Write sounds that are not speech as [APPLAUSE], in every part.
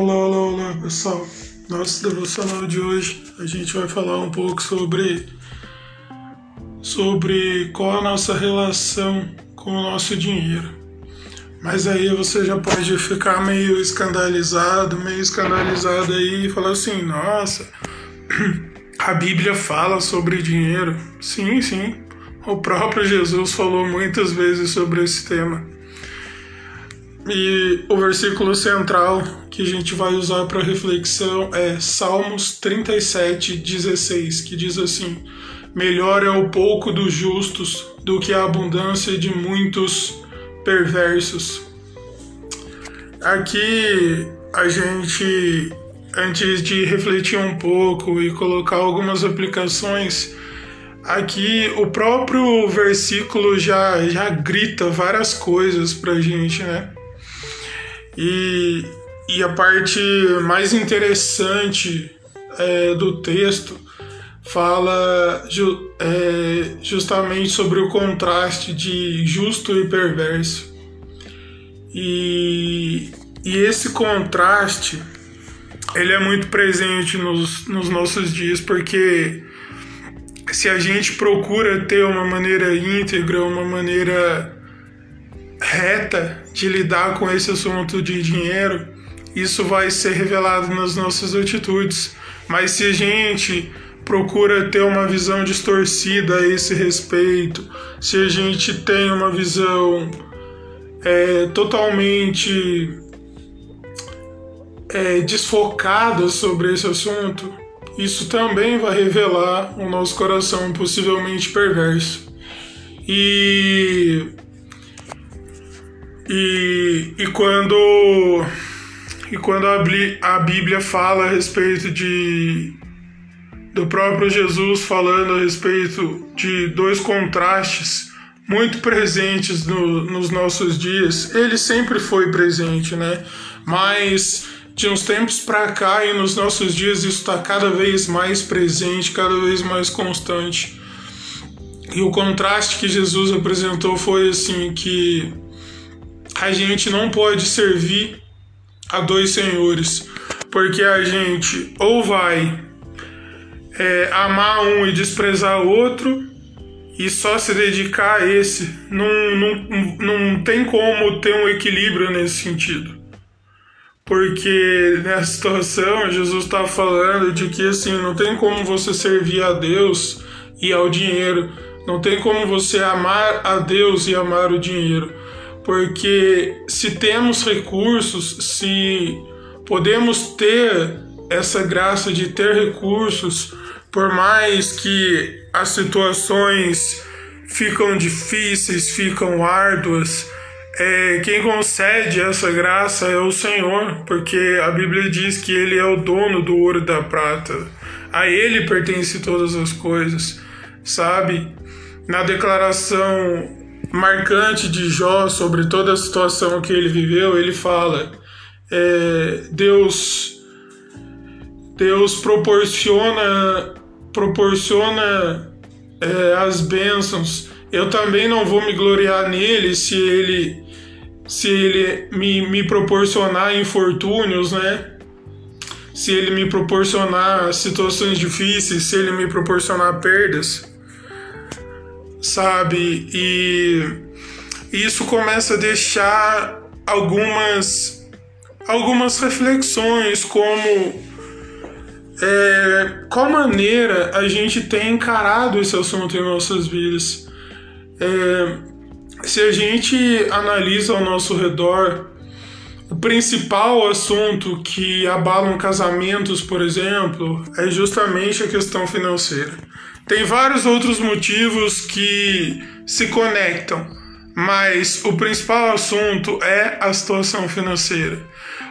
Olá, olá, olá, pessoal. Nosso devocional de hoje a gente vai falar um pouco sobre sobre qual a nossa relação com o nosso dinheiro. Mas aí você já pode ficar meio escandalizado, meio escandalizado aí e falar assim: "Nossa, [CLEARS THROAT] a Bíblia fala sobre dinheiro". Sim, sim. O próprio Jesus falou muitas vezes sobre esse tema. E o versículo central que a gente vai usar para reflexão é Salmos 37, 16, que diz assim: Melhor é o pouco dos justos do que a abundância de muitos perversos. Aqui a gente, antes de refletir um pouco e colocar algumas aplicações, aqui o próprio versículo já, já grita várias coisas pra gente, né? E, e a parte mais interessante é, do texto fala ju, é, justamente sobre o contraste de justo e perverso. E, e esse contraste ele é muito presente nos, nos nossos dias porque se a gente procura ter uma maneira íntegra, uma maneira reta de lidar com esse assunto de dinheiro, isso vai ser revelado nas nossas atitudes. Mas se a gente procura ter uma visão distorcida a esse respeito, se a gente tem uma visão é, totalmente é, desfocada sobre esse assunto, isso também vai revelar o nosso coração possivelmente perverso. E e, e quando e quando a, Bíblia fala a respeito de do próprio Jesus falando a respeito de dois contrastes muito presentes no, nos nossos dias, ele sempre foi presente, né? Mas de uns tempos para cá e nos nossos dias isso está cada vez mais presente, cada vez mais constante. E o contraste que Jesus apresentou foi assim que a gente não pode servir a dois senhores, porque a gente ou vai é, amar um e desprezar o outro e só se dedicar a esse. Não, não, não tem como ter um equilíbrio nesse sentido. Porque nessa situação, Jesus está falando de que assim, não tem como você servir a Deus e ao dinheiro. Não tem como você amar a Deus e amar o dinheiro porque se temos recursos, se podemos ter essa graça de ter recursos, por mais que as situações ficam difíceis, ficam árduas, é, quem concede essa graça é o Senhor, porque a Bíblia diz que Ele é o dono do ouro e da prata. A Ele pertence todas as coisas, sabe? Na declaração marcante de Jó sobre toda a situação que ele viveu, ele fala: é, Deus, Deus proporciona, proporciona é, as bênçãos. Eu também não vou me gloriar nele se ele, se ele me, me proporcionar infortúnios, né? Se ele me proporcionar situações difíceis, se ele me proporcionar perdas sabe? E isso começa a deixar algumas algumas reflexões como é, qual maneira a gente tem encarado esse assunto em nossas vidas. É, se a gente analisa ao nosso redor, o principal assunto que abalam casamentos, por exemplo, é justamente a questão financeira. Tem vários outros motivos que se conectam, mas o principal assunto é a situação financeira.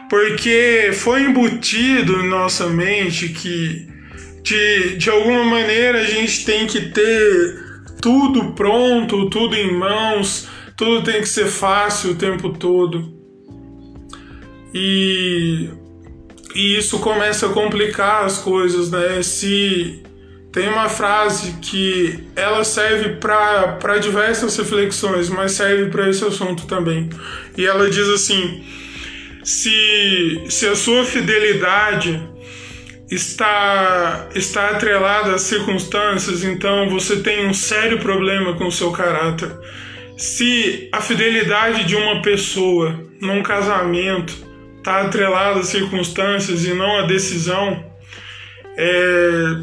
Porque foi embutido em nossa mente que de, de alguma maneira a gente tem que ter tudo pronto, tudo em mãos, tudo tem que ser fácil o tempo todo. E, e isso começa a complicar as coisas, né? Se tem uma frase que ela serve para diversas reflexões, mas serve para esse assunto também. E ela diz assim: se, se a sua fidelidade está, está atrelada às circunstâncias, então você tem um sério problema com o seu caráter. Se a fidelidade de uma pessoa num casamento está atrelada às circunstâncias e não à decisão, é,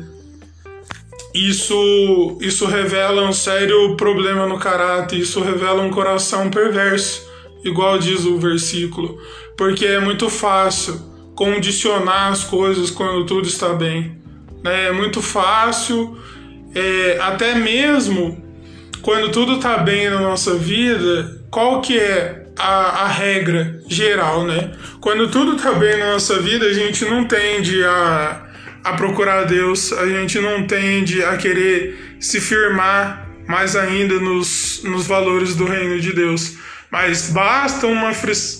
isso, isso revela um sério problema no caráter, isso revela um coração perverso, igual diz o versículo, porque é muito fácil condicionar as coisas quando tudo está bem. Né? É muito fácil, é, até mesmo quando tudo está bem na nossa vida, qual que é a, a, regra geral, né? Quando tudo está bem na nossa vida, a gente não tende a, a procurar Deus, a gente não tende a querer se firmar mais ainda nos, nos valores do reino de Deus. Mas basta uma,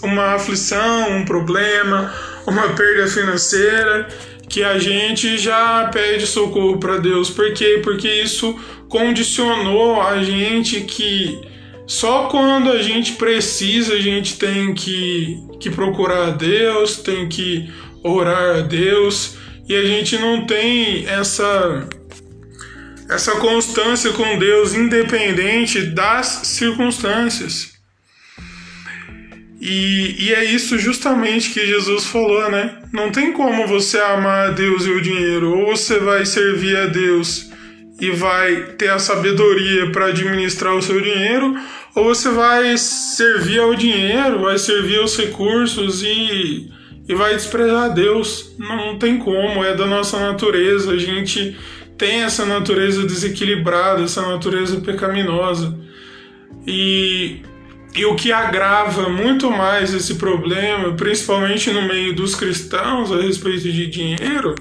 uma aflição, um problema, uma perda financeira que a gente já pede socorro para Deus. Por quê? Porque isso condicionou a gente que só quando a gente precisa a gente tem que, que procurar a Deus, tem que orar a Deus e a gente não tem essa essa constância com Deus independente das circunstâncias. E, e é isso justamente que Jesus falou, né? Não tem como você amar a Deus e o dinheiro. Ou você vai servir a Deus e vai ter a sabedoria para administrar o seu dinheiro, ou você vai servir ao dinheiro, vai servir aos recursos e, e vai desprezar Deus. Não tem como, é da nossa natureza. A gente tem essa natureza desequilibrada, essa natureza pecaminosa. E e o que agrava muito mais esse problema, principalmente no meio dos cristãos a respeito de dinheiro,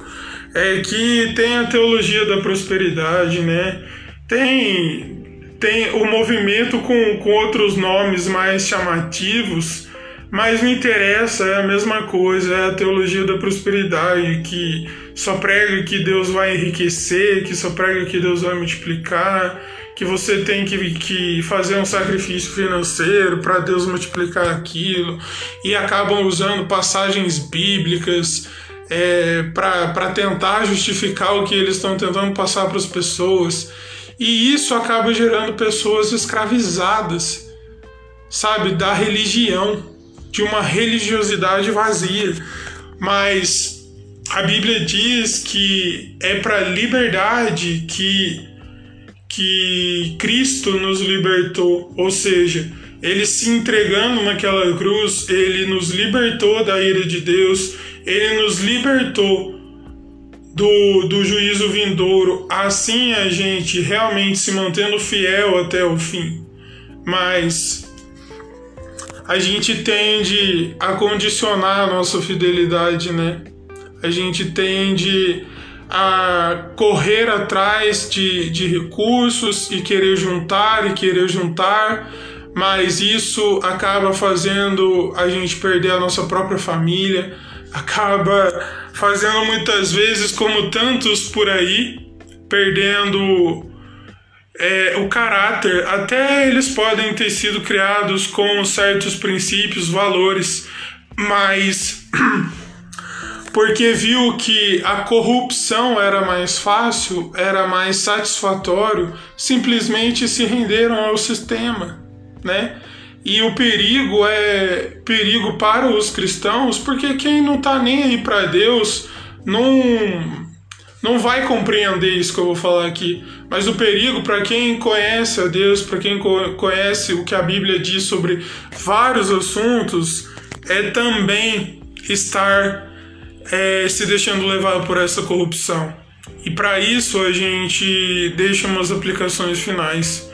é que tem a teologia da prosperidade, né? Tem, tem o movimento com, com outros nomes mais chamativos, mas não interessa, é a mesma coisa, é a teologia da prosperidade, que só prega que Deus vai enriquecer, que só prega que Deus vai multiplicar que você tem que, que fazer um sacrifício financeiro para Deus multiplicar aquilo, e acabam usando passagens bíblicas é, para tentar justificar o que eles estão tentando passar para as pessoas. E isso acaba gerando pessoas escravizadas, sabe, da religião, de uma religiosidade vazia. Mas a Bíblia diz que é para liberdade que que Cristo nos libertou, ou seja, ele se entregando naquela cruz, ele nos libertou da ira de Deus, ele nos libertou do, do juízo vindouro, assim a gente realmente se mantendo fiel até o fim. Mas a gente tende a condicionar a nossa fidelidade, né? A gente tende a correr atrás de, de recursos e querer juntar e querer juntar, mas isso acaba fazendo a gente perder a nossa própria família, acaba fazendo muitas vezes, como tantos por aí, perdendo é, o caráter. Até eles podem ter sido criados com certos princípios, valores, mas [CLEARS THROAT] porque viu que a corrupção era mais fácil, era mais satisfatório, simplesmente se renderam ao sistema, né? E o perigo é perigo para os cristãos, porque quem não está nem aí para Deus não não vai compreender isso que eu vou falar aqui. Mas o perigo para quem conhece a Deus, para quem conhece o que a Bíblia diz sobre vários assuntos, é também estar é, se deixando levar por essa corrupção. E para isso a gente deixa umas aplicações finais.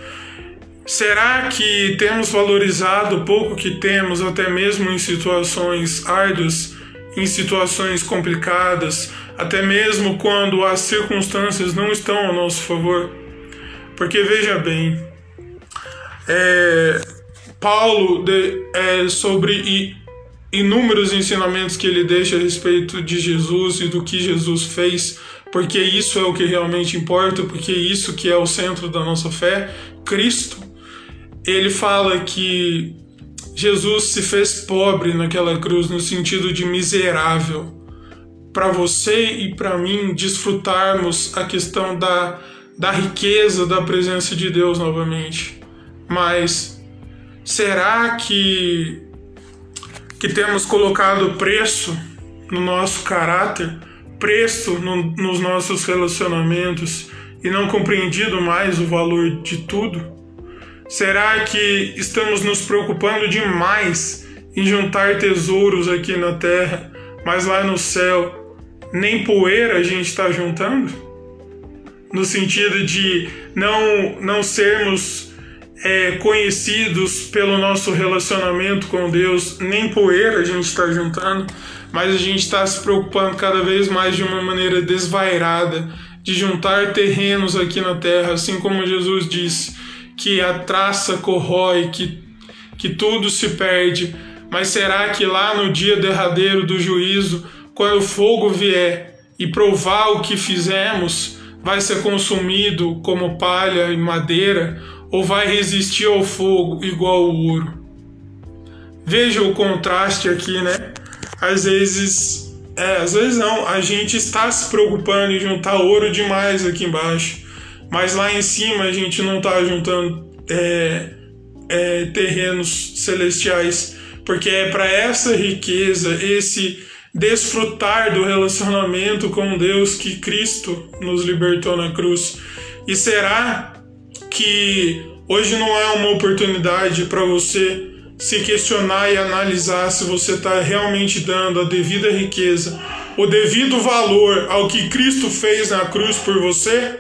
Será que temos valorizado o pouco que temos, até mesmo em situações árduas, em situações complicadas, até mesmo quando as circunstâncias não estão ao nosso favor? Porque veja bem, é, Paulo de, é, sobre inúmeros ensinamentos que ele deixa a respeito de Jesus e do que Jesus fez, porque isso é o que realmente importa, porque isso que é o centro da nossa fé, Cristo. Ele fala que Jesus se fez pobre naquela cruz no sentido de miserável. Para você e para mim desfrutarmos a questão da, da riqueza da presença de Deus novamente. Mas será que que temos colocado preço no nosso caráter, preço no, nos nossos relacionamentos e não compreendido mais o valor de tudo? Será que estamos nos preocupando demais em juntar tesouros aqui na terra, mas lá no céu nem poeira a gente está juntando? No sentido de não, não sermos é, conhecidos pelo nosso relacionamento com Deus, nem poeira a gente está juntando, mas a gente está se preocupando cada vez mais de uma maneira desvairada de juntar terrenos aqui na terra, assim como Jesus disse que a traça corrói, que, que tudo se perde. Mas será que lá no dia derradeiro do juízo, quando o fogo vier e provar o que fizemos, vai ser consumido como palha e madeira ou vai resistir ao fogo igual o ouro? Veja o contraste aqui, né? Às vezes, é, às vezes não, a gente está se preocupando em juntar ouro demais aqui embaixo mas lá em cima a gente não está juntando é, é, terrenos celestiais, porque é para essa riqueza, esse desfrutar do relacionamento com Deus que Cristo nos libertou na cruz. E será que hoje não é uma oportunidade para você se questionar e analisar se você está realmente dando a devida riqueza, o devido valor ao que Cristo fez na cruz por você?